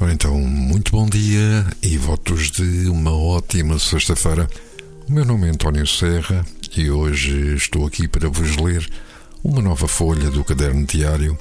Ora então, muito bom dia e votos de uma ótima sexta-feira. O meu nome é António Serra e hoje estou aqui para vos ler uma nova folha do caderno diário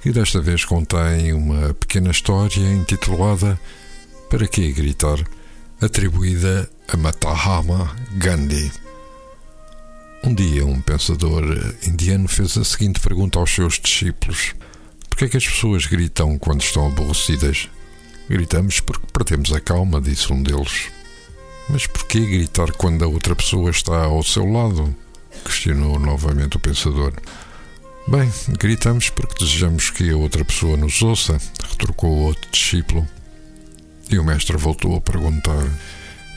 que desta vez contém uma pequena história intitulada Para que gritar? atribuída a Matahama Gandhi. Um dia, um pensador indiano fez a seguinte pergunta aos seus discípulos: Por que é que as pessoas gritam quando estão aborrecidas? Gritamos porque perdemos a calma, disse um deles. Mas por que gritar quando a outra pessoa está ao seu lado? questionou novamente o pensador. Bem, gritamos porque desejamos que a outra pessoa nos ouça, retrucou o outro discípulo. E o mestre voltou a perguntar: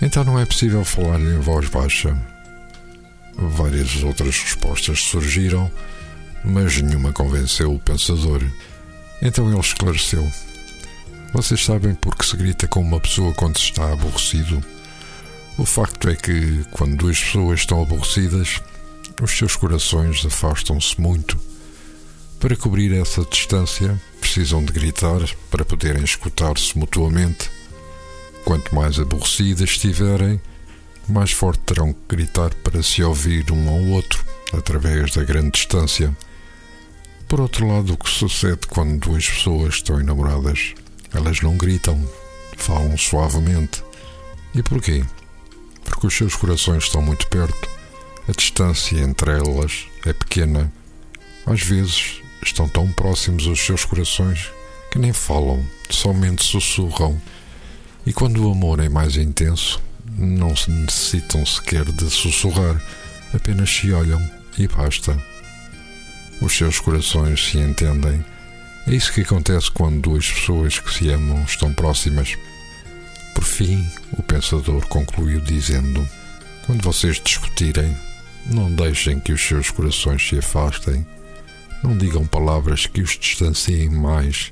Então não é possível falar em voz baixa? Várias outras respostas surgiram, mas nenhuma convenceu o pensador. Então ele esclareceu: vocês sabem por que se grita com uma pessoa quando se está aborrecido? O facto é que, quando duas pessoas estão aborrecidas, os seus corações afastam-se muito. Para cobrir essa distância, precisam de gritar para poderem escutar-se mutuamente. Quanto mais aborrecidas estiverem, mais forte terão que gritar para se ouvir um ao outro através da grande distância. Por outro lado, o que sucede quando duas pessoas estão enamoradas? Elas não gritam, falam suavemente. E porquê? Porque os seus corações estão muito perto. A distância entre elas é pequena. Às vezes estão tão próximos os seus corações que nem falam, somente sussurram. E quando o amor é mais intenso, não se necessitam sequer de sussurrar, apenas se olham e basta. Os seus corações se entendem é isso que acontece quando duas pessoas que se amam estão próximas. Por fim, o pensador concluiu dizendo: Quando vocês discutirem, não deixem que os seus corações se afastem. Não digam palavras que os distanciem mais,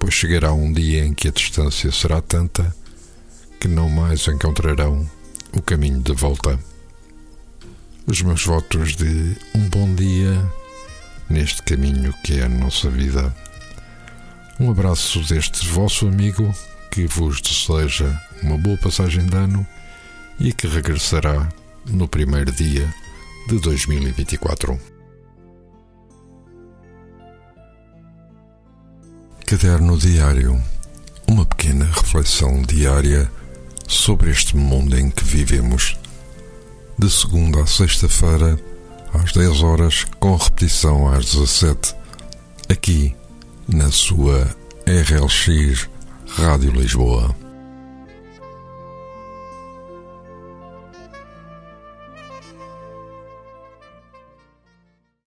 pois chegará um dia em que a distância será tanta que não mais encontrarão o caminho de volta. Os meus votos de um bom dia neste caminho que é a nossa vida. Um abraço deste vosso amigo que vos deseja uma boa passagem de ano e que regressará no primeiro dia de 2024. Caderno Diário Uma pequena reflexão diária sobre este mundo em que vivemos. De segunda a sexta-feira às 10 horas, com repetição às 17, aqui na sua RLX Rádio Lisboa.